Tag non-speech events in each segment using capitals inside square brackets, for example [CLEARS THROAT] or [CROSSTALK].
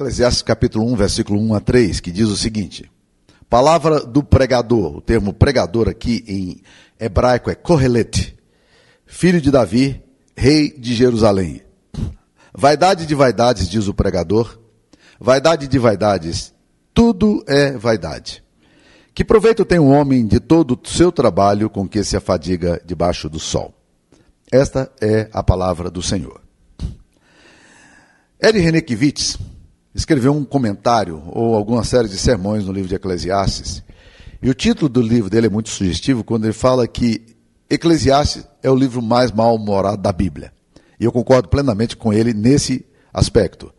Eclesiastes capítulo 1, versículo 1 a 3, que diz o seguinte: Palavra do pregador, o termo pregador aqui em hebraico é Kohelet, filho de Davi, rei de Jerusalém. Vaidade de vaidades, diz o pregador, vaidade de vaidades, tudo é vaidade. Que proveito tem o um homem de todo o seu trabalho com que se afadiga debaixo do sol? Esta é a palavra do Senhor. Ed Renekiewicz escreveu um comentário ou alguma série de sermões no livro de Eclesiastes. E o título do livro dele é muito sugestivo quando ele fala que Eclesiastes é o livro mais mal-humorado da Bíblia. E eu concordo plenamente com ele nesse aspecto.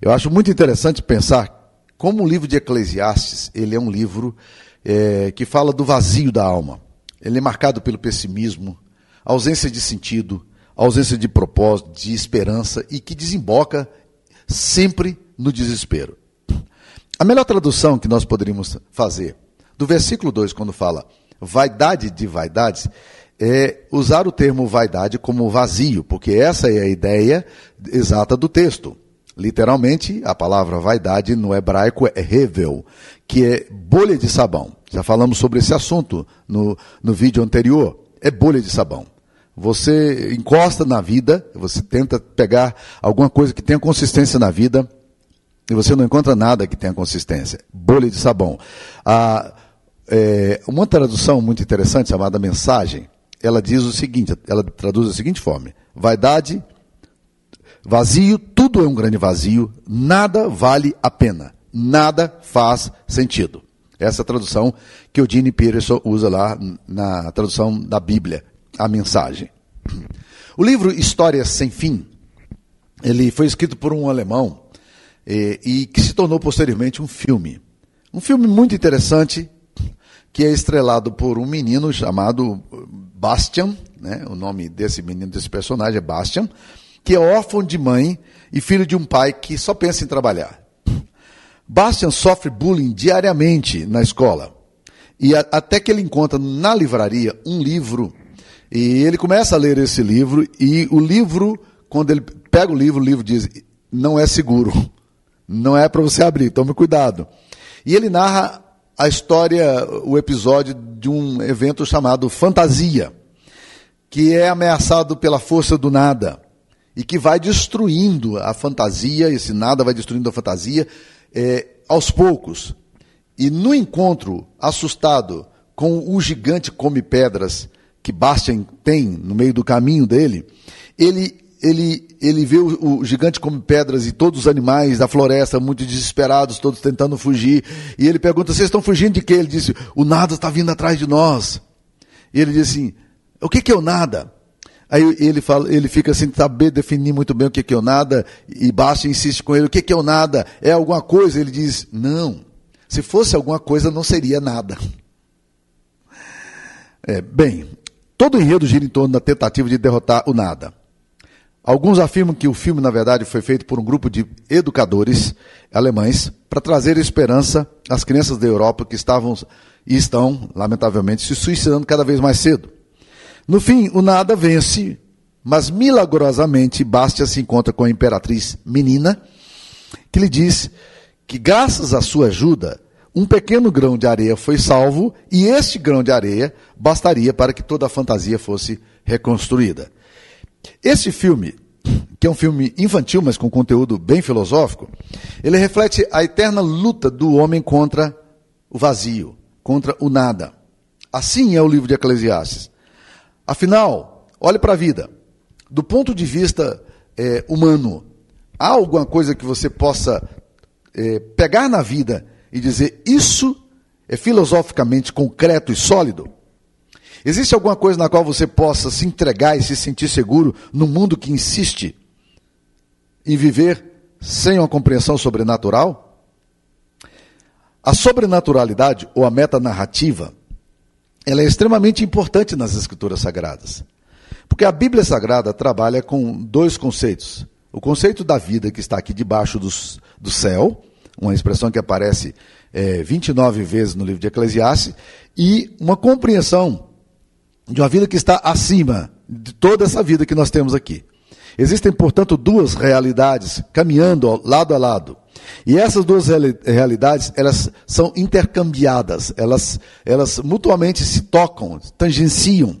Eu acho muito interessante pensar como o livro de Eclesiastes ele é um livro é, que fala do vazio da alma. Ele é marcado pelo pessimismo, ausência de sentido, ausência de propósito, de esperança e que desemboca sempre no desespero. A melhor tradução que nós poderíamos fazer do versículo 2, quando fala vaidade de vaidades, é usar o termo vaidade como vazio, porque essa é a ideia exata do texto. Literalmente, a palavra vaidade no hebraico é revel, que é bolha de sabão. Já falamos sobre esse assunto no, no vídeo anterior. É bolha de sabão. Você encosta na vida, você tenta pegar alguma coisa que tenha consistência na vida, e você não encontra nada que tenha consistência. Bolha de sabão. Ah, é, uma tradução muito interessante chamada mensagem, ela diz o seguinte, ela traduz da seguinte forma: vaidade, vazio, tudo é um grande vazio, nada vale a pena, nada faz sentido. Essa é a tradução que o Gene Peterson usa lá na tradução da Bíblia, a mensagem. O livro Histórias Sem Fim, ele foi escrito por um alemão e, e que se tornou posteriormente um filme. Um filme muito interessante, que é estrelado por um menino chamado Bastian, né? o nome desse menino, desse personagem é Bastian, que é órfão de mãe e filho de um pai que só pensa em trabalhar. Bastian sofre bullying diariamente na escola. E a, até que ele encontra na livraria um livro, e ele começa a ler esse livro, e o livro, quando ele pega o livro, o livro diz: não é seguro, não é para você abrir, tome cuidado. E ele narra a história, o episódio de um evento chamado Fantasia, que é ameaçado pela força do nada e que vai destruindo a fantasia, esse nada vai destruindo a fantasia é, aos poucos. E no encontro assustado com o gigante come pedras que Bastian tem no meio do caminho dele, ele ele, ele vê o, o, gigante come pedras e todos os animais da floresta muito desesperados, todos tentando fugir. E ele pergunta: Vocês estão fugindo de quê? Ele disse: O nada está vindo atrás de nós. E ele diz assim: O que, que é o nada? Aí ele, fala, ele fica sem saber definir muito bem o que, que é o nada, e Basta insiste com ele: O que, que é o nada? É alguma coisa? Ele diz: Não. Se fosse alguma coisa, não seria nada. É, bem, todo enredo gira em torno da tentativa de derrotar o nada. Alguns afirmam que o filme, na verdade, foi feito por um grupo de educadores alemães para trazer esperança às crianças da Europa que estavam e estão, lamentavelmente, se suicidando cada vez mais cedo. No fim, o nada vence, mas milagrosamente Bastia se encontra com a imperatriz menina, que lhe diz que, graças à sua ajuda, um pequeno grão de areia foi salvo e este grão de areia bastaria para que toda a fantasia fosse reconstruída. Esse filme, que é um filme infantil, mas com conteúdo bem filosófico, ele reflete a eterna luta do homem contra o vazio, contra o nada. Assim é o livro de Eclesiastes. Afinal, olhe para a vida. Do ponto de vista é, humano, há alguma coisa que você possa é, pegar na vida e dizer isso é filosoficamente concreto e sólido? Existe alguma coisa na qual você possa se entregar e se sentir seguro num mundo que insiste em viver sem uma compreensão sobrenatural? A sobrenaturalidade ou a metanarrativa, ela é extremamente importante nas escrituras sagradas. Porque a Bíblia Sagrada trabalha com dois conceitos. O conceito da vida que está aqui debaixo do céu, uma expressão que aparece é, 29 vezes no livro de Eclesiastes, e uma compreensão de uma vida que está acima de toda essa vida que nós temos aqui. Existem, portanto, duas realidades caminhando lado a lado. E essas duas realidades, elas são intercambiadas, elas, elas mutuamente se tocam, tangenciam.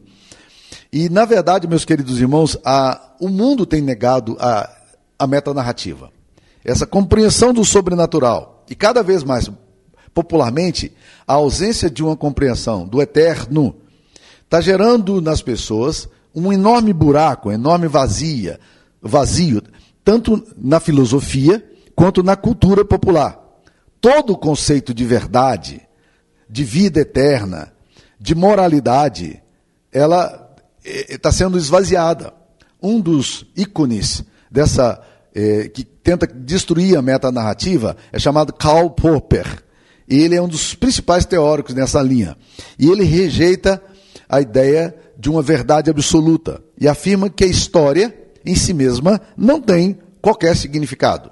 E, na verdade, meus queridos irmãos, a, o mundo tem negado a, a metanarrativa. Essa compreensão do sobrenatural. E cada vez mais, popularmente, a ausência de uma compreensão do eterno está gerando nas pessoas um enorme buraco, uma enorme vazia, vazio, tanto na filosofia quanto na cultura popular. Todo o conceito de verdade, de vida eterna, de moralidade, ela está eh, sendo esvaziada. Um dos ícones dessa eh, que tenta destruir a metanarrativa é chamado Karl Popper. Ele é um dos principais teóricos nessa linha. E ele rejeita a ideia de uma verdade absoluta e afirma que a história em si mesma não tem qualquer significado.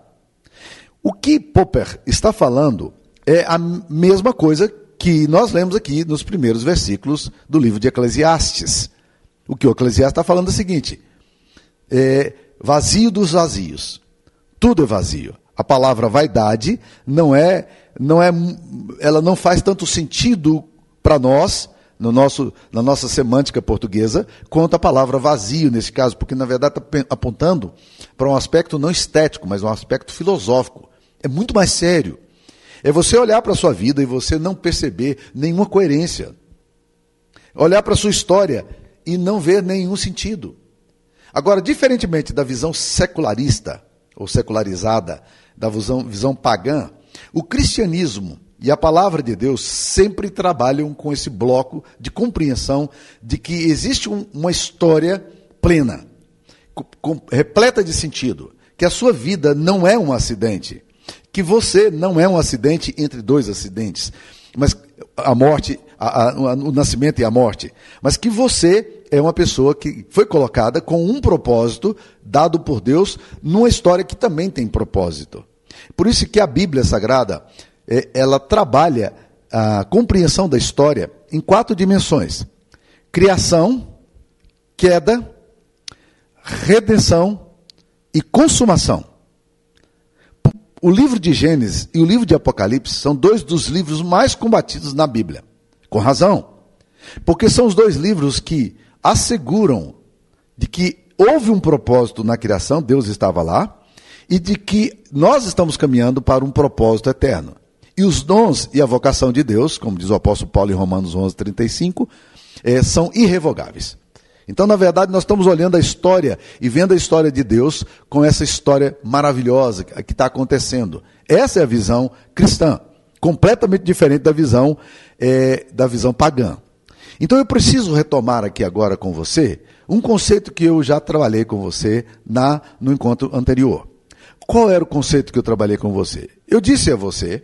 O que Popper está falando é a mesma coisa que nós lemos aqui nos primeiros versículos do livro de Eclesiastes. O que o Eclesiastes está falando é o seguinte: é vazio dos vazios. Tudo é vazio. A palavra vaidade não é, não é, ela não faz tanto sentido para nós no nosso, na nossa semântica portuguesa, quanto a palavra vazio nesse caso, porque na verdade está apontando para um aspecto não estético, mas um aspecto filosófico. É muito mais sério. É você olhar para a sua vida e você não perceber nenhuma coerência. Olhar para a sua história e não ver nenhum sentido. Agora, diferentemente da visão secularista ou secularizada, da visão, visão pagã, o cristianismo e a palavra de Deus sempre trabalham com esse bloco de compreensão de que existe um, uma história plena, com, repleta de sentido, que a sua vida não é um acidente, que você não é um acidente entre dois acidentes, mas a morte, a, a, o nascimento e a morte, mas que você é uma pessoa que foi colocada com um propósito dado por Deus numa história que também tem propósito. Por isso que a Bíblia Sagrada, ela trabalha a compreensão da história em quatro dimensões: criação, queda, redenção e consumação. O livro de Gênesis e o livro de Apocalipse são dois dos livros mais combatidos na Bíblia. Com razão. Porque são os dois livros que asseguram de que houve um propósito na criação, Deus estava lá, e de que nós estamos caminhando para um propósito eterno. E os dons e a vocação de Deus, como diz o apóstolo Paulo em Romanos 11, 35, é, são irrevogáveis. Então, na verdade, nós estamos olhando a história e vendo a história de Deus com essa história maravilhosa que está acontecendo. Essa é a visão cristã, completamente diferente da visão é, da visão pagã. Então, eu preciso retomar aqui agora com você um conceito que eu já trabalhei com você na no encontro anterior. Qual era o conceito que eu trabalhei com você? Eu disse a você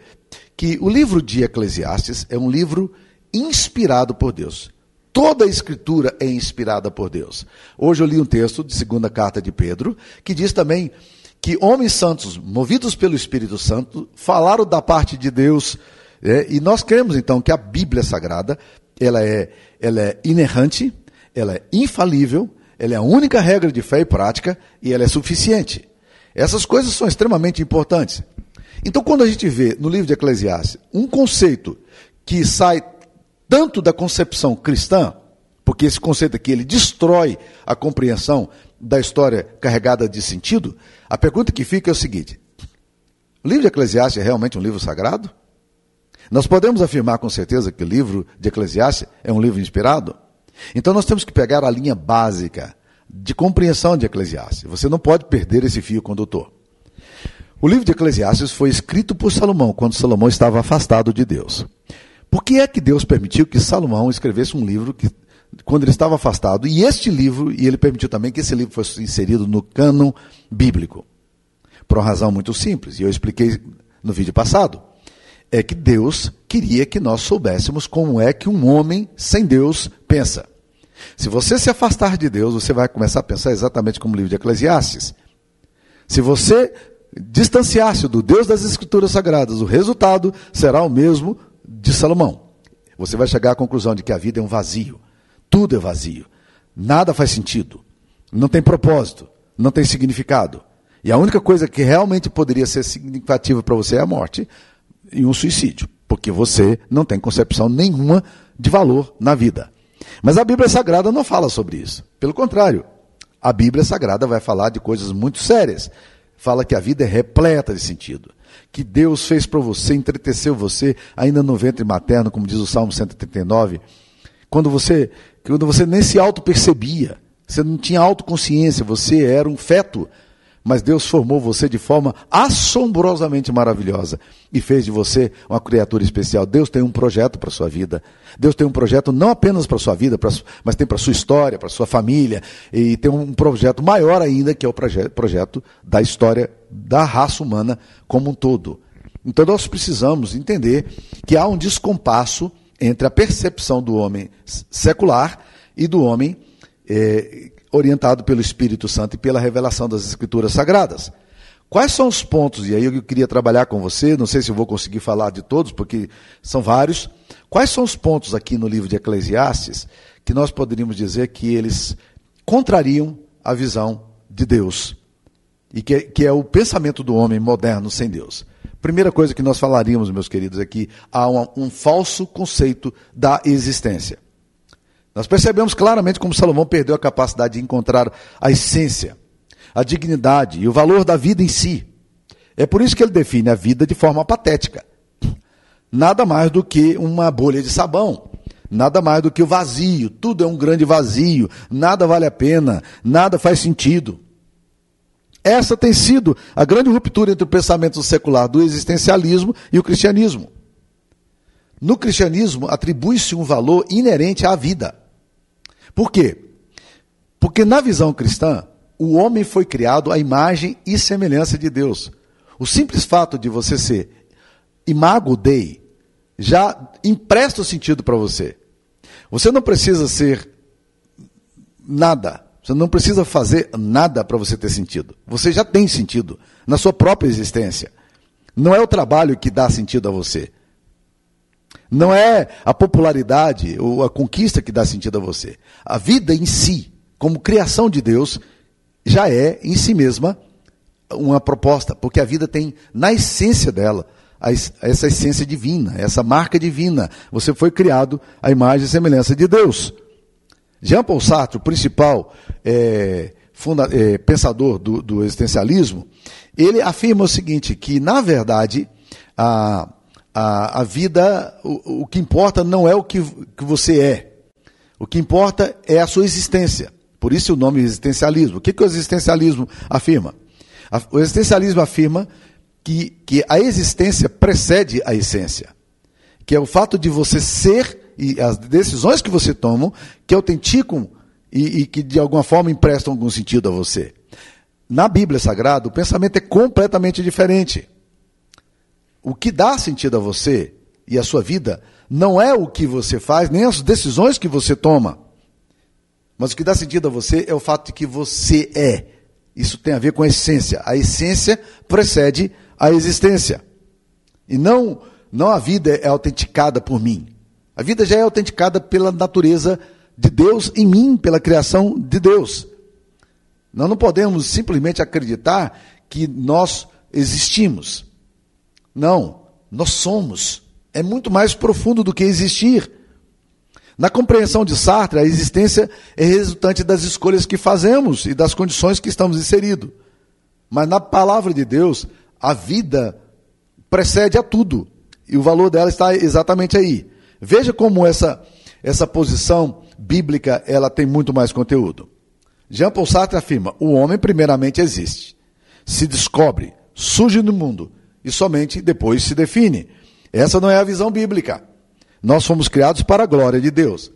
que o livro de Eclesiastes é um livro inspirado por Deus. Toda a escritura é inspirada por Deus. Hoje eu li um texto de segunda carta de Pedro, que diz também que homens santos, movidos pelo Espírito Santo, falaram da parte de Deus. É, e nós cremos então que a Bíblia Sagrada ela é, ela é inerrante, ela é infalível, ela é a única regra de fé e prática e ela é suficiente. Essas coisas são extremamente importantes. Então, quando a gente vê no livro de Eclesiastes um conceito que sai tanto da concepção cristã, porque esse conceito aqui ele destrói a compreensão da história carregada de sentido, a pergunta que fica é o seguinte: o livro de Eclesiastes é realmente um livro sagrado? Nós podemos afirmar com certeza que o livro de Eclesiastes é um livro inspirado? Então nós temos que pegar a linha básica de compreensão de Eclesiastes. Você não pode perder esse fio condutor. O livro de Eclesiastes foi escrito por Salomão quando Salomão estava afastado de Deus. Por que é que Deus permitiu que Salomão escrevesse um livro que, quando ele estava afastado, e este livro, e ele permitiu também que esse livro fosse inserido no cânon bíblico? Por uma razão muito simples, e eu expliquei no vídeo passado. É que Deus queria que nós soubéssemos como é que um homem sem Deus pensa. Se você se afastar de Deus, você vai começar a pensar exatamente como o livro de Eclesiastes. Se você distanciar-se do Deus das Escrituras Sagradas, o resultado será o mesmo de Salomão. Você vai chegar à conclusão de que a vida é um vazio. Tudo é vazio. Nada faz sentido. Não tem propósito. não tem significado. E a única coisa que realmente poderia ser significativa para você é a morte e um suicídio, porque você não tem concepção nenhuma de valor na vida. Mas a Bíblia Sagrada não fala sobre isso. Pelo contrário, a Bíblia Sagrada vai falar de coisas muito sérias. Fala que a vida é repleta de sentido. Que Deus fez para você, entreteceu você ainda no ventre materno, como diz o Salmo 139, quando você, quando você nem se auto-percebia, você não tinha autoconsciência, você era um feto mas Deus formou você de forma assombrosamente maravilhosa e fez de você uma criatura especial. Deus tem um projeto para a sua vida. Deus tem um projeto não apenas para a sua vida, mas tem para a sua história, para a sua família, e tem um projeto maior ainda, que é o projeto da história da raça humana como um todo. Então nós precisamos entender que há um descompasso entre a percepção do homem secular e do homem eh, orientado pelo Espírito Santo e pela revelação das Escrituras Sagradas. Quais são os pontos, e aí eu queria trabalhar com você, não sei se eu vou conseguir falar de todos, porque são vários. Quais são os pontos aqui no livro de Eclesiastes que nós poderíamos dizer que eles contrariam a visão de Deus? E que, que é o pensamento do homem moderno sem Deus. Primeira coisa que nós falaríamos, meus queridos, é que há um, um falso conceito da existência. Nós percebemos claramente como Salomão perdeu a capacidade de encontrar a essência, a dignidade e o valor da vida em si. É por isso que ele define a vida de forma patética. Nada mais do que uma bolha de sabão. Nada mais do que o vazio. Tudo é um grande vazio. Nada vale a pena. Nada faz sentido. Essa tem sido a grande ruptura entre o pensamento secular do existencialismo e o cristianismo. No cristianismo, atribui-se um valor inerente à vida. Por quê? Porque na visão cristã, o homem foi criado à imagem e semelhança de Deus. O simples fato de você ser imago Dei já empresta o sentido para você. Você não precisa ser nada. Você não precisa fazer nada para você ter sentido. Você já tem sentido na sua própria existência. Não é o trabalho que dá sentido a você. Não é a popularidade ou a conquista que dá sentido a você. A vida em si, como criação de Deus, já é em si mesma uma proposta, porque a vida tem na essência dela essa essência divina, essa marca divina. Você foi criado à imagem e semelhança de Deus. Jean Paul Sartre, o principal é, funda, é, pensador do, do existencialismo, ele afirma o seguinte, que na verdade a a, a vida, o, o que importa não é o que, que você é. O que importa é a sua existência. Por isso o nome existencialismo. O que, que o existencialismo afirma? O existencialismo afirma que, que a existência precede a essência. Que é o fato de você ser e as decisões que você toma que autenticam e, e que de alguma forma emprestam algum sentido a você. Na Bíblia Sagrada, o pensamento é completamente diferente. O que dá sentido a você e a sua vida não é o que você faz, nem as decisões que você toma. Mas o que dá sentido a você é o fato de que você é. Isso tem a ver com a essência. A essência precede a existência. E não, não a vida é autenticada por mim. A vida já é autenticada pela natureza de Deus em mim, pela criação de Deus. Nós não podemos simplesmente acreditar que nós existimos. Não, nós somos. É muito mais profundo do que existir. Na compreensão de Sartre, a existência é resultante das escolhas que fazemos e das condições que estamos inseridos. Mas na palavra de Deus, a vida precede a tudo. E o valor dela está exatamente aí. Veja como essa, essa posição bíblica ela tem muito mais conteúdo. Jean Paul Sartre afirma: o homem primeiramente existe, se descobre, surge no mundo e somente depois se define. Essa não é a visão bíblica. Nós fomos criados para a glória de Deus.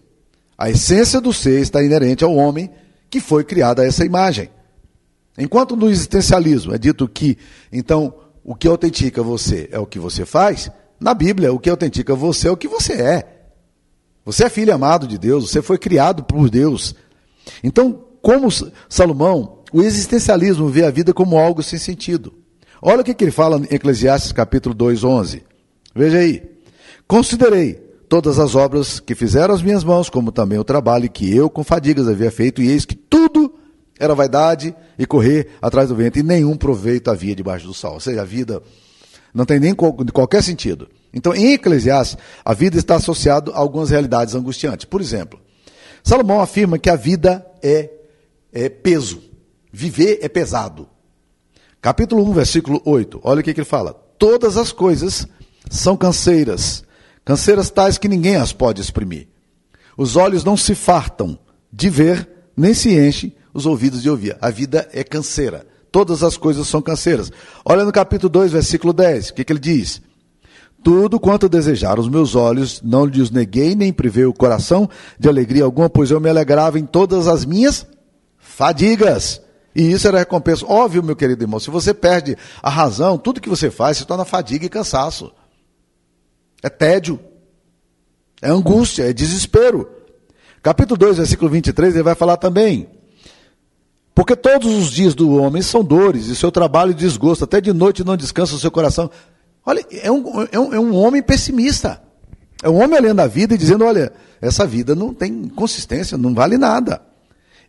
A essência do ser está inerente ao homem que foi criado a essa imagem. Enquanto no existencialismo é dito que, então, o que autentica você é o que você faz, na Bíblia, o que autentica você é o que você é. Você é filho amado de Deus, você foi criado por Deus. Então, como Salomão, o existencialismo vê a vida como algo sem sentido. Olha o que, que ele fala em Eclesiastes capítulo 2, 11. Veja aí. Considerei todas as obras que fizeram as minhas mãos, como também o trabalho que eu com fadigas havia feito, e eis que tudo Era vaidade e correr atrás do vento, e nenhum proveito havia debaixo do sol. Ou seja, a vida não tem nem qualquer sentido. Então, em Eclesiastes, a vida está associada a algumas realidades angustiantes. Por exemplo, Salomão afirma que a vida é, é peso. Viver é pesado. Capítulo 1, versículo 8. Olha o que, que ele fala. Todas as coisas são canseiras, canseiras tais que ninguém as pode exprimir. Os olhos não se fartam de ver, nem se enchem os ouvidos de ouvir. A vida é canseira. Todas as coisas são canseiras. Olha no capítulo 2, versículo 10. O que, que ele diz? Tudo quanto desejaram os meus olhos, não lhes neguei, nem privei o coração de alegria alguma, pois eu me alegrava em todas as minhas fadigas. E isso era recompensa. Óbvio, meu querido irmão, se você perde a razão, tudo que você faz se torna fadiga e cansaço. É tédio, é angústia, é desespero. Capítulo 2, versículo 23, ele vai falar também. Porque todos os dias do homem são dores, e seu trabalho desgosto, até de noite não descansa o seu coração. Olha, é um, é um, é um homem pessimista. É um homem olhando a vida e dizendo: olha, essa vida não tem consistência, não vale nada.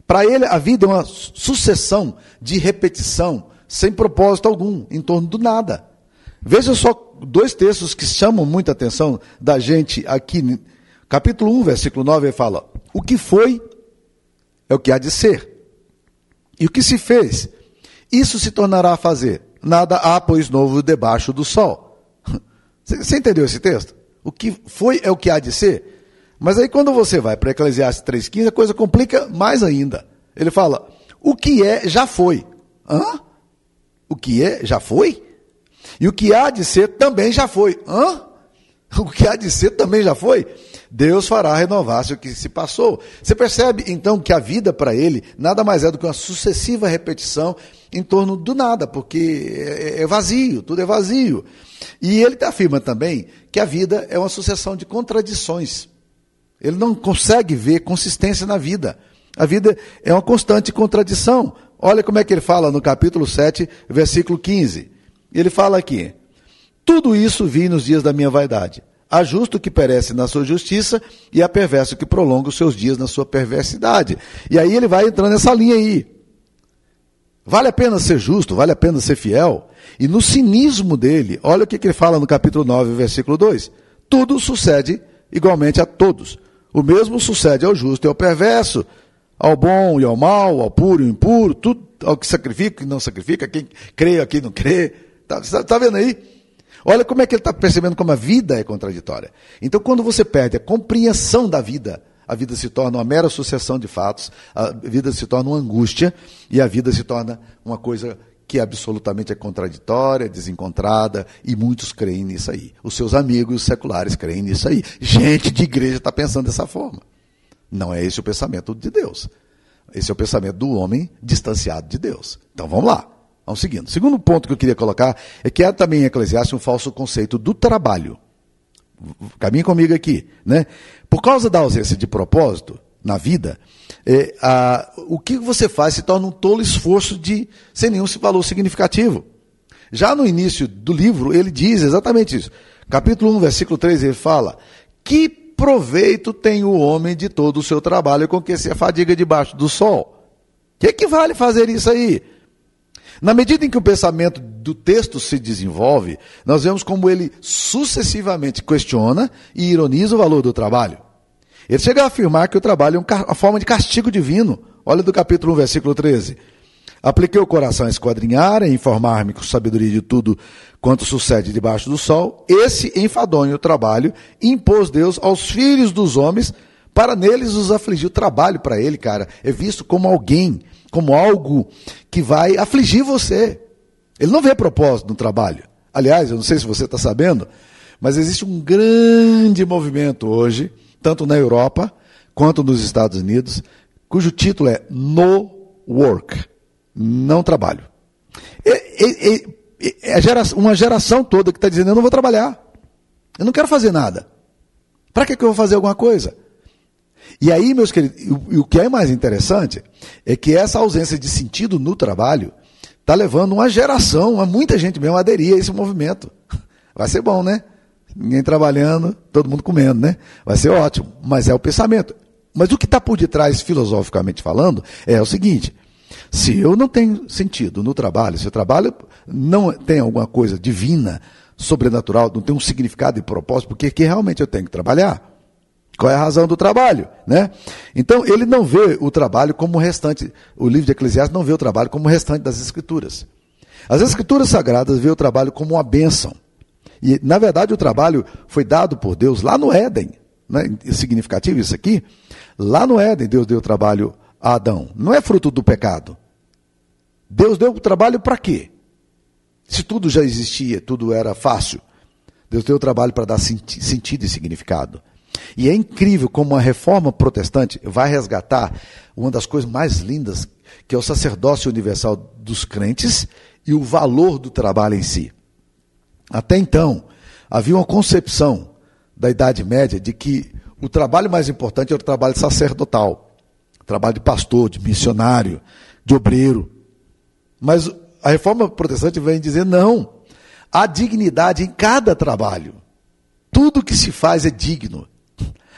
Para ele, a vida é uma sucessão de repetição, sem propósito algum, em torno do nada. Veja só dois textos que chamam muita atenção da gente aqui. Capítulo 1, versículo 9, ele fala: O que foi é o que há de ser. E o que se fez? Isso se tornará a fazer. Nada há, pois, novo debaixo do sol. [LAUGHS] Você entendeu esse texto? O que foi é o que há de ser. Mas aí quando você vai para Eclesiastes 3,15, a coisa complica mais ainda. Ele fala: o que é, já foi. Hã? O que é, já foi? E o que há de ser também já foi. Hã? [LAUGHS] O que há de ser também já foi? Deus fará renovar-se o que se passou. Você percebe então que a vida para ele nada mais é do que uma sucessiva repetição em torno do nada, porque é, é vazio, tudo é vazio. E ele afirma também que a vida é uma sucessão de contradições. Ele não consegue ver consistência na vida. A vida é uma constante contradição. Olha como é que ele fala no capítulo 7, versículo 15. Ele fala aqui: Tudo isso vi nos dias da minha vaidade. Há justo que perece na sua justiça e há perverso que prolonga os seus dias na sua perversidade. E aí ele vai entrando nessa linha aí. Vale a pena ser justo, vale a pena ser fiel. E no cinismo dele, olha o que, ele fala no capítulo 9, versículo 2. Tudo sucede igualmente a todos. O mesmo sucede ao justo e ao perverso, ao bom e ao mal, ao puro e ao impuro, tudo, ao que sacrifica e não sacrifica, quem crê, a quem não crê. Está tá vendo aí? Olha como é que ele está percebendo como a vida é contraditória. Então, quando você perde a compreensão da vida, a vida se torna uma mera sucessão de fatos, a vida se torna uma angústia e a vida se torna uma coisa que absolutamente é contraditória, desencontrada, e muitos creem nisso aí. Os seus amigos seculares creem nisso aí. Gente de igreja está pensando dessa forma. Não é esse o pensamento de Deus. Esse é o pensamento do homem distanciado de Deus. Então vamos lá. Vamos seguindo. O segundo ponto que eu queria colocar é que há também em Eclesiastes um falso conceito do trabalho. Caminhe comigo aqui. Né? Por causa da ausência de propósito na vida, é, a, o que você faz se torna um tolo esforço de sem nenhum valor significativo. Já no início do livro, ele diz exatamente isso. Capítulo 1, versículo 3, ele fala: Que proveito tem o homem de todo o seu trabalho com que se afadiga debaixo do sol? Que, que vale fazer isso aí? Na medida em que o pensamento do texto se desenvolve, nós vemos como ele sucessivamente questiona e ironiza o valor do trabalho. Ele chega a afirmar que o trabalho é uma forma de castigo divino. Olha do capítulo 1, versículo 13. Apliquei o coração a esquadrinhar, a informar-me com sabedoria de tudo quanto sucede debaixo do sol. Esse enfadonho trabalho impôs Deus aos filhos dos homens para neles os afligir. O trabalho para ele, cara, é visto como alguém como algo que vai afligir você. Ele não vê propósito no trabalho. Aliás, eu não sei se você está sabendo, mas existe um grande movimento hoje, tanto na Europa quanto nos Estados Unidos, cujo título é No Work não trabalho. É, é, é, é uma geração toda que está dizendo: eu não vou trabalhar, eu não quero fazer nada. Para que, que eu vou fazer alguma coisa? E aí, meus queridos, o, o que é mais interessante é que essa ausência de sentido no trabalho está levando uma geração, uma, muita gente mesmo a aderir a esse movimento. Vai ser bom, né? Ninguém trabalhando, todo mundo comendo, né? Vai ser ótimo, mas é o pensamento. Mas o que está por detrás, filosoficamente falando, é o seguinte: Se eu não tenho sentido no trabalho, se o trabalho não tem alguma coisa divina, sobrenatural, não tem um significado e propósito, porque que realmente eu tenho que trabalhar. Qual é a razão do trabalho? Né? Então, ele não vê o trabalho como o restante, o livro de Eclesiastes não vê o trabalho como o restante das Escrituras. As Escrituras Sagradas vê o trabalho como uma bênção. E, na verdade, o trabalho foi dado por Deus lá no Éden. Né? É significativo isso aqui? Lá no Éden, Deus deu o trabalho a Adão. Não é fruto do pecado. Deus deu o trabalho para quê? Se tudo já existia, tudo era fácil. Deus deu o trabalho para dar sentido e significado. E é incrível como a reforma protestante vai resgatar uma das coisas mais lindas, que é o sacerdócio universal dos crentes e o valor do trabalho em si. Até então, havia uma concepção da Idade Média de que o trabalho mais importante era o trabalho sacerdotal, trabalho de pastor, de missionário, de obreiro. Mas a reforma protestante vem dizer não. Há dignidade em cada trabalho. Tudo que se faz é digno.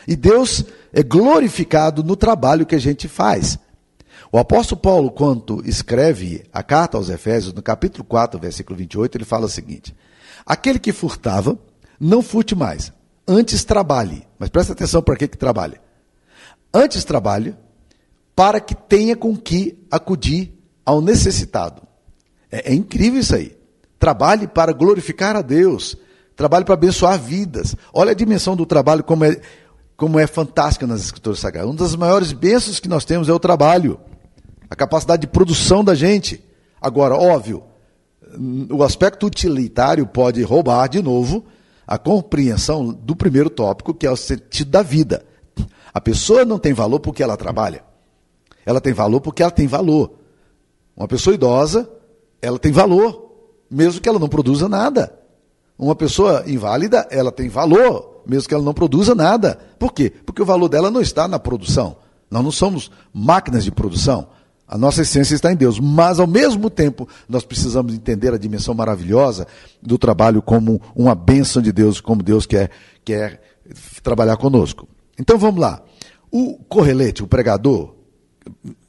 E Deus é glorificado no trabalho que a gente faz. O apóstolo Paulo, quando escreve a carta aos Efésios, no capítulo 4, versículo 28, ele fala o seguinte: Aquele que furtava, não furte mais, antes trabalhe. Mas presta atenção para que, que trabalha. Antes trabalhe, para que tenha com que acudir ao necessitado. É, é incrível isso aí. Trabalhe para glorificar a Deus. Trabalhe para abençoar vidas. Olha a dimensão do trabalho como é como é fantástica nas Escrituras Sagradas. Uma das maiores bênçãos que nós temos é o trabalho, a capacidade de produção da gente. Agora, óbvio, o aspecto utilitário pode roubar de novo a compreensão do primeiro tópico, que é o sentido da vida. A pessoa não tem valor porque ela trabalha. Ela tem valor porque ela tem valor. Uma pessoa idosa, ela tem valor, mesmo que ela não produza nada. Uma pessoa inválida, ela tem valor, mesmo que ela não produza nada. Por quê? Porque o valor dela não está na produção. Nós não somos máquinas de produção. A nossa essência está em Deus. Mas, ao mesmo tempo, nós precisamos entender a dimensão maravilhosa do trabalho como uma bênção de Deus, como Deus quer, quer trabalhar conosco. Então, vamos lá. O correlete, o pregador,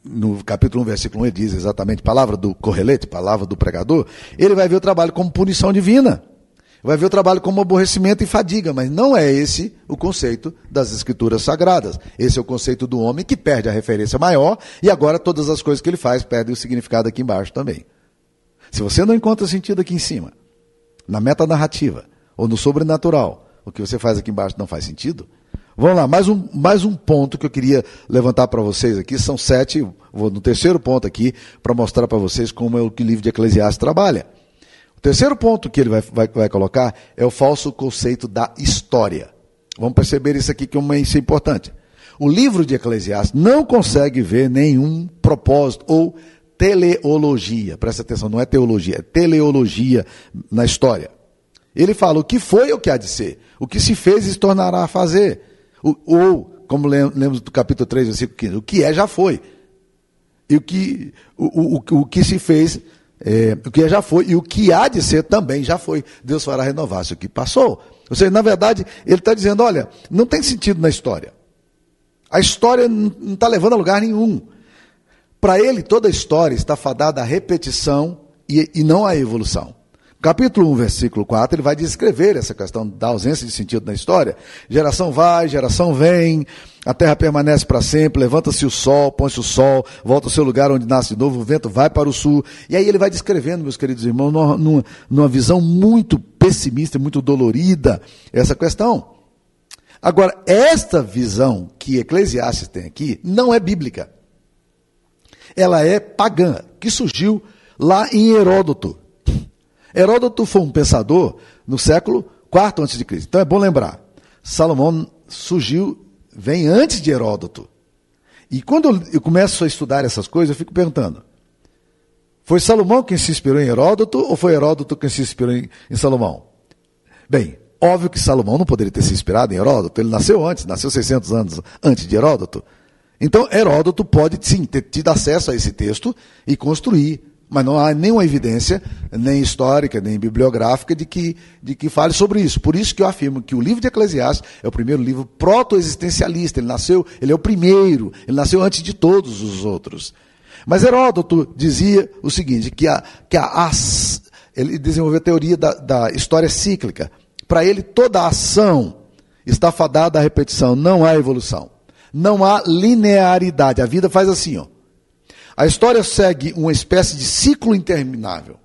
no capítulo 1, versículo 1, ele diz exatamente, palavra do correlete, palavra do pregador, ele vai ver o trabalho como punição divina vai ver o trabalho como aborrecimento e fadiga, mas não é esse o conceito das escrituras sagradas. Esse é o conceito do homem que perde a referência maior e agora todas as coisas que ele faz perdem o significado aqui embaixo também. Se você não encontra sentido aqui em cima, na metanarrativa ou no sobrenatural, o que você faz aqui embaixo não faz sentido, Vamos lá, mais um, mais um ponto que eu queria levantar para vocês aqui. São sete, vou no terceiro ponto aqui, para mostrar para vocês como é o que o livro de Eclesiastes trabalha. O terceiro ponto que ele vai, vai, vai colocar é o falso conceito da história. Vamos perceber isso aqui que é isso é importante. O livro de Eclesiastes não consegue ver nenhum propósito ou teleologia. Presta atenção, não é teologia, é teleologia na história. Ele fala o que foi o que há de ser. O que se fez e se tornará a fazer. Ou, como lemos do capítulo 3, versículo 15, o que é já foi. E o que, o, o, o que se fez é, o que já foi e o que há de ser também já foi. Deus fará renovar-se o que passou. Ou seja, na verdade, ele está dizendo: olha, não tem sentido na história. A história não está levando a lugar nenhum. Para ele, toda a história está fadada à repetição e, e não à evolução. Capítulo 1, versículo 4, ele vai descrever essa questão da ausência de sentido na história. Geração vai, geração vem, a terra permanece para sempre, levanta-se o sol, põe-se o sol, volta ao seu lugar onde nasce de novo, o vento vai para o sul. E aí ele vai descrevendo, meus queridos irmãos, numa, numa visão muito pessimista, muito dolorida, essa questão. Agora, esta visão que Eclesiastes tem aqui não é bíblica. Ela é pagã, que surgiu lá em Heródoto. Heródoto foi um pensador no século IV a.C. Então é bom lembrar, Salomão surgiu, vem antes de Heródoto. E quando eu começo a estudar essas coisas, eu fico perguntando: foi Salomão quem se inspirou em Heródoto ou foi Heródoto quem se inspirou em, em Salomão? Bem, óbvio que Salomão não poderia ter se inspirado em Heródoto, ele nasceu antes, nasceu 600 anos antes de Heródoto. Então, Heródoto pode sim ter tido acesso a esse texto e construir mas não há nenhuma evidência, nem histórica, nem bibliográfica, de que, de que fale sobre isso. Por isso que eu afirmo que o livro de Eclesiastes é o primeiro livro proto-existencialista. Ele nasceu, ele é o primeiro, ele nasceu antes de todos os outros. Mas Heródoto dizia o seguinte, que a, que a, ele desenvolveu a teoria da, da história cíclica. Para ele, toda ação está fadada à repetição, não há evolução. Não há linearidade. A vida faz assim, ó. A história segue uma espécie de ciclo interminável.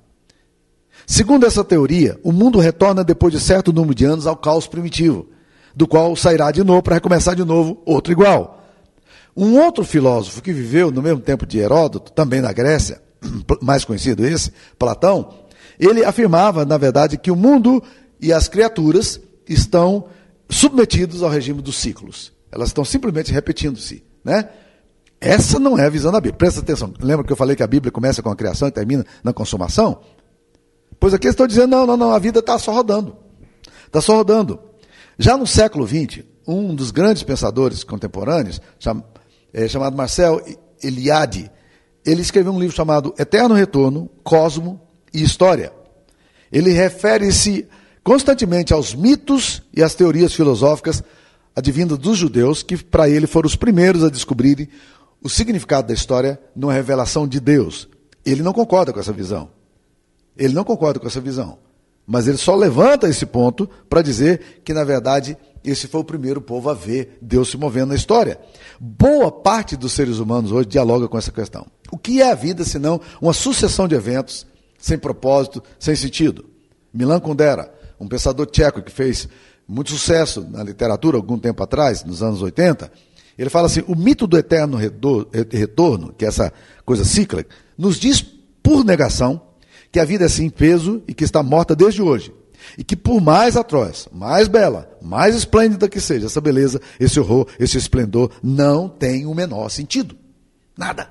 Segundo essa teoria, o mundo retorna depois de certo número de anos ao caos primitivo, do qual sairá de novo para recomeçar de novo outro igual. Um outro filósofo que viveu no mesmo tempo de Heródoto, também na Grécia, [CLEARS THROAT] mais conhecido esse, Platão, ele afirmava, na verdade, que o mundo e as criaturas estão submetidos ao regime dos ciclos. Elas estão simplesmente repetindo-se, né? Essa não é a visão da Bíblia. Presta atenção. Lembra que eu falei que a Bíblia começa com a criação e termina na consumação? Pois aqui estão dizendo, não, não, não, a vida está só rodando. Está só rodando. Já no século XX, um dos grandes pensadores contemporâneos, é, chamado Marcel Eliade, ele escreveu um livro chamado Eterno Retorno, Cosmo e História. Ele refere-se constantemente aos mitos e às teorias filosóficas advindas dos judeus, que para ele foram os primeiros a descobrirem o significado da história numa revelação de Deus. Ele não concorda com essa visão. Ele não concorda com essa visão. Mas ele só levanta esse ponto para dizer que, na verdade, esse foi o primeiro povo a ver Deus se movendo na história. Boa parte dos seres humanos hoje dialoga com essa questão. O que é a vida senão uma sucessão de eventos sem propósito, sem sentido? Milan Kundera, um pensador tcheco que fez muito sucesso na literatura algum tempo atrás, nos anos 80, ele fala assim: o mito do eterno retorno, que é essa coisa cíclica, nos diz, por negação, que a vida é sem peso e que está morta desde hoje. E que por mais atroz, mais bela, mais esplêndida que seja essa beleza, esse horror, esse esplendor, não tem o menor sentido. Nada.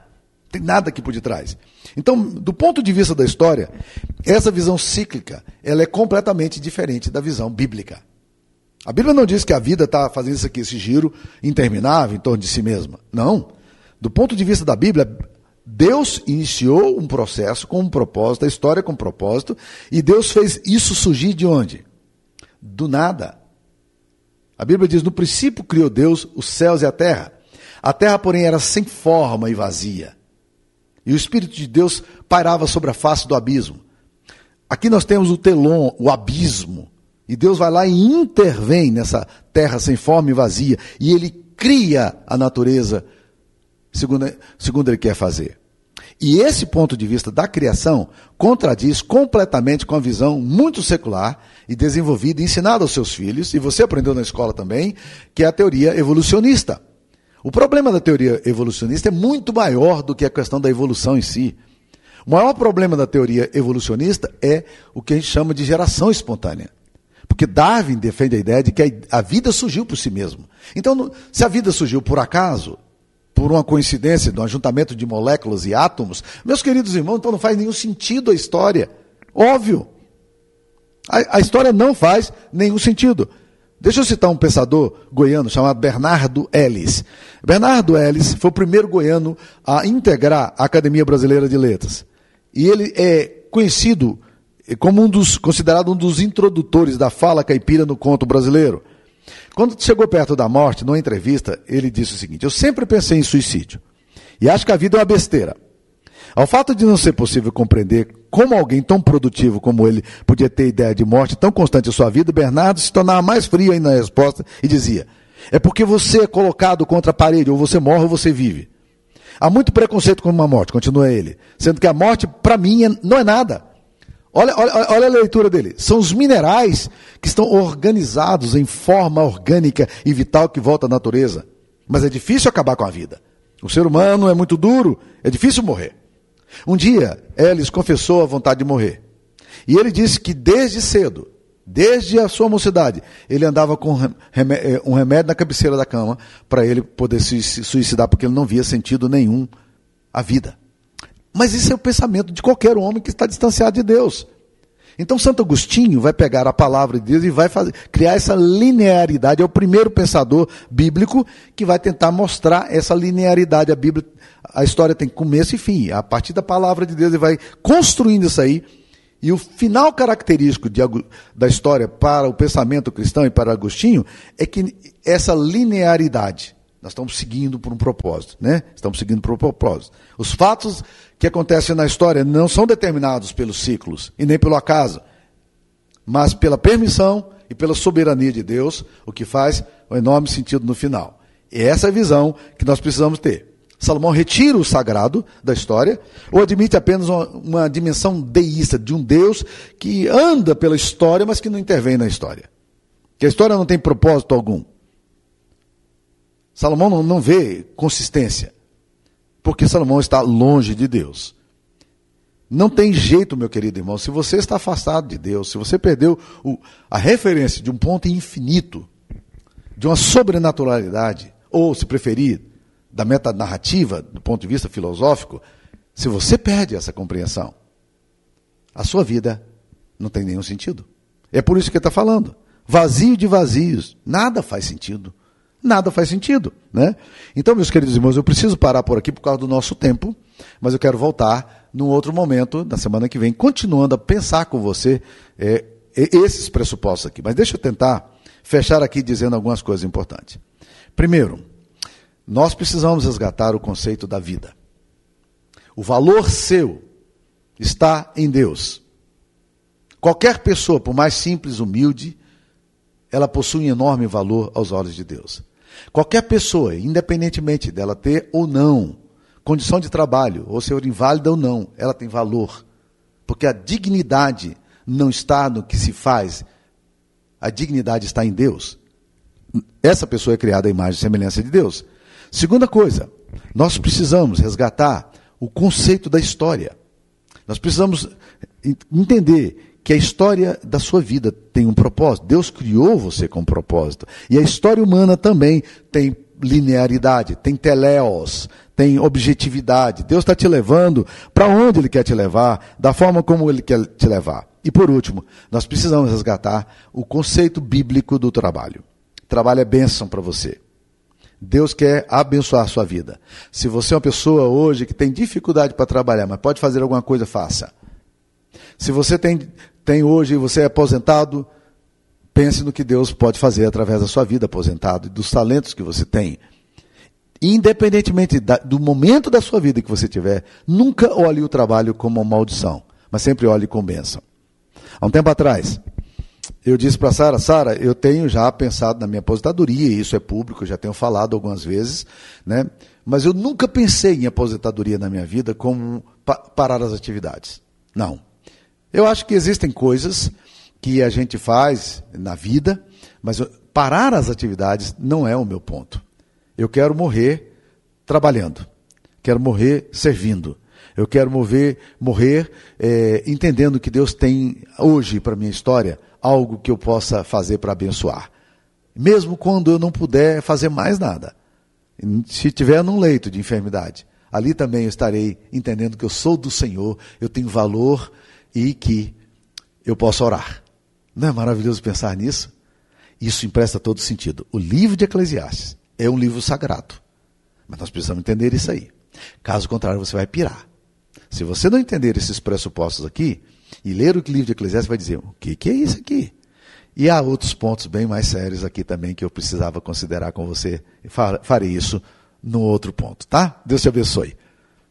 Tem nada aqui por detrás. Então, do ponto de vista da história, essa visão cíclica, ela é completamente diferente da visão bíblica. A Bíblia não diz que a vida está fazendo isso aqui, esse giro interminável em torno de si mesma. Não. Do ponto de vista da Bíblia, Deus iniciou um processo com um propósito, a história com um propósito, e Deus fez isso surgir de onde? Do nada. A Bíblia diz: no princípio criou Deus os céus e a terra. A terra, porém, era sem forma e vazia. E o Espírito de Deus pairava sobre a face do abismo. Aqui nós temos o telon, o abismo. E Deus vai lá e intervém nessa terra sem forma e vazia. E ele cria a natureza segundo, segundo ele quer fazer. E esse ponto de vista da criação contradiz completamente com a visão muito secular e desenvolvida e ensinada aos seus filhos, e você aprendeu na escola também, que é a teoria evolucionista. O problema da teoria evolucionista é muito maior do que a questão da evolução em si. O maior problema da teoria evolucionista é o que a gente chama de geração espontânea. Porque Darwin defende a ideia de que a vida surgiu por si mesmo. Então, se a vida surgiu por acaso, por uma coincidência, de um ajuntamento de moléculas e átomos, meus queridos irmãos, então não faz nenhum sentido a história. Óbvio. A, a história não faz nenhum sentido. Deixa eu citar um pensador goiano chamado Bernardo Ellis. Bernardo Ellis foi o primeiro goiano a integrar a Academia Brasileira de Letras. E ele é conhecido como um dos, considerado um dos introdutores da fala caipira no conto brasileiro. Quando chegou perto da morte, numa entrevista, ele disse o seguinte: Eu sempre pensei em suicídio. E acho que a vida é uma besteira. Ao fato de não ser possível compreender como alguém tão produtivo como ele podia ter ideia de morte tão constante em sua vida, Bernardo se tornava mais frio ainda na resposta e dizia: É porque você é colocado contra a parede, ou você morre ou você vive. Há muito preconceito com uma morte, continua ele, sendo que a morte, para mim, é, não é nada. Olha, olha, olha a leitura dele. São os minerais que estão organizados em forma orgânica e vital que volta à natureza. Mas é difícil acabar com a vida. O ser humano é muito duro, é difícil morrer. Um dia, Ellis confessou a vontade de morrer. E ele disse que desde cedo, desde a sua mocidade, ele andava com eh, um remédio na cabeceira da cama para ele poder se suicidar, porque ele não via sentido nenhum à vida. Mas isso é o pensamento de qualquer homem que está distanciado de Deus. Então Santo Agostinho vai pegar a palavra de Deus e vai fazer, criar essa linearidade. É o primeiro pensador bíblico que vai tentar mostrar essa linearidade. A Bíblia, a história tem começo e fim. A partir da palavra de Deus ele vai construindo isso aí. E o final característico de, da história para o pensamento cristão e para Agostinho é que essa linearidade Nós estamos seguindo por um propósito, né? Estamos seguindo por um propósito. Os fatos que acontecem na história não são determinados pelos ciclos e nem pelo acaso, mas pela permissão e pela soberania de Deus, o que faz um enorme sentido no final. E essa é a visão que nós precisamos ter. Salomão retira o sagrado da história, ou admite apenas uma, uma, dimensão deísta, de um Deus que anda pela história, mas que não intervém na história. Que a história não tem propósito algum. Salomão não, vê consistência, porque Salomão está longe de Deus. Não tem jeito, meu querido irmão, se você está afastado de Deus, se você perdeu o, a referência de um ponto infinito, de uma sobrenaturalidade, ou, se preferir, da metanarrativa, do ponto de vista filosófico, se você perde essa compreensão, a sua vida não tem nenhum sentido. É por isso que ele está falando. Vazio de vazios. Nada faz sentido. Nada faz sentido. Né? Então, meus queridos irmãos, eu preciso parar por aqui por causa do nosso tempo, mas eu quero voltar num outro momento, na semana que vem, continuando a pensar com você é, esses pressupostos aqui. Mas deixa eu tentar fechar aqui dizendo algumas coisas importantes. Primeiro, nós precisamos resgatar o conceito da vida. O valor seu está em Deus. Qualquer pessoa, por mais simples, humilde, ela possui um enorme valor aos olhos de Deus. Qualquer pessoa, independentemente dela ter ou não condição de trabalho, ou ser inválida ou não, ela tem valor. Porque a dignidade não está no que se faz, a dignidade está em Deus. Essa pessoa é criada à imagem e semelhança de Deus. Segunda coisa, nós precisamos resgatar o conceito da história. Nós precisamos entender que a história da sua vida tem um propósito. Deus criou você com um propósito. E a história humana também tem linearidade, tem teléos, tem objetividade. Deus está te levando para onde Ele quer te levar, da forma como Ele quer te levar. E por último, nós precisamos resgatar o conceito bíblico do trabalho. Trabalho é bênção para você. Deus quer abençoar a sua vida. Se você é uma pessoa hoje que tem dificuldade para trabalhar, mas pode fazer alguma coisa, faça. Se você tem, tem hoje, você é aposentado, pense no que Deus pode fazer através da sua vida aposentado e dos talentos que você tem. Independentemente da, do momento da sua vida que você tiver, nunca olhe o trabalho como uma maldição, mas sempre olhe com bênção. Há um tempo atrás, eu disse para Sara, Sara, eu tenho já pensado na minha aposentadoria, e isso é público, já tenho falado algumas vezes, né? Mas eu nunca pensei em aposentadoria na minha vida como pa parar as atividades. Não. Eu acho que existem coisas que a gente faz na vida, mas parar as atividades não é o meu ponto. Eu quero morrer trabalhando. Quero morrer servindo. Eu quero morrer, morrer é, entendendo que Deus tem hoje para minha história algo que eu possa fazer para abençoar. Mesmo quando eu não puder fazer mais nada. Se estiver num leito de enfermidade, ali também eu estarei entendendo que eu sou do Senhor, eu tenho valor e que eu posso orar. Não é maravilhoso pensar nisso? Isso empresta todo sentido. O livro de Eclesiastes é um livro sagrado. Mas nós precisamos entender isso aí. Caso contrário, você vai pirar. Se você não entender esses pressupostos aqui, e ler o livro de Eclesiastes vai dizer: o que, que é isso aqui? E há outros pontos bem mais sérios aqui também que eu precisava considerar com você. Farei isso no outro ponto, tá? Deus te abençoe.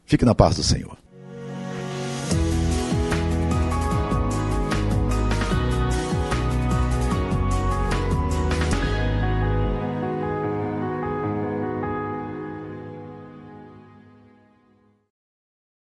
Fique na paz do Senhor.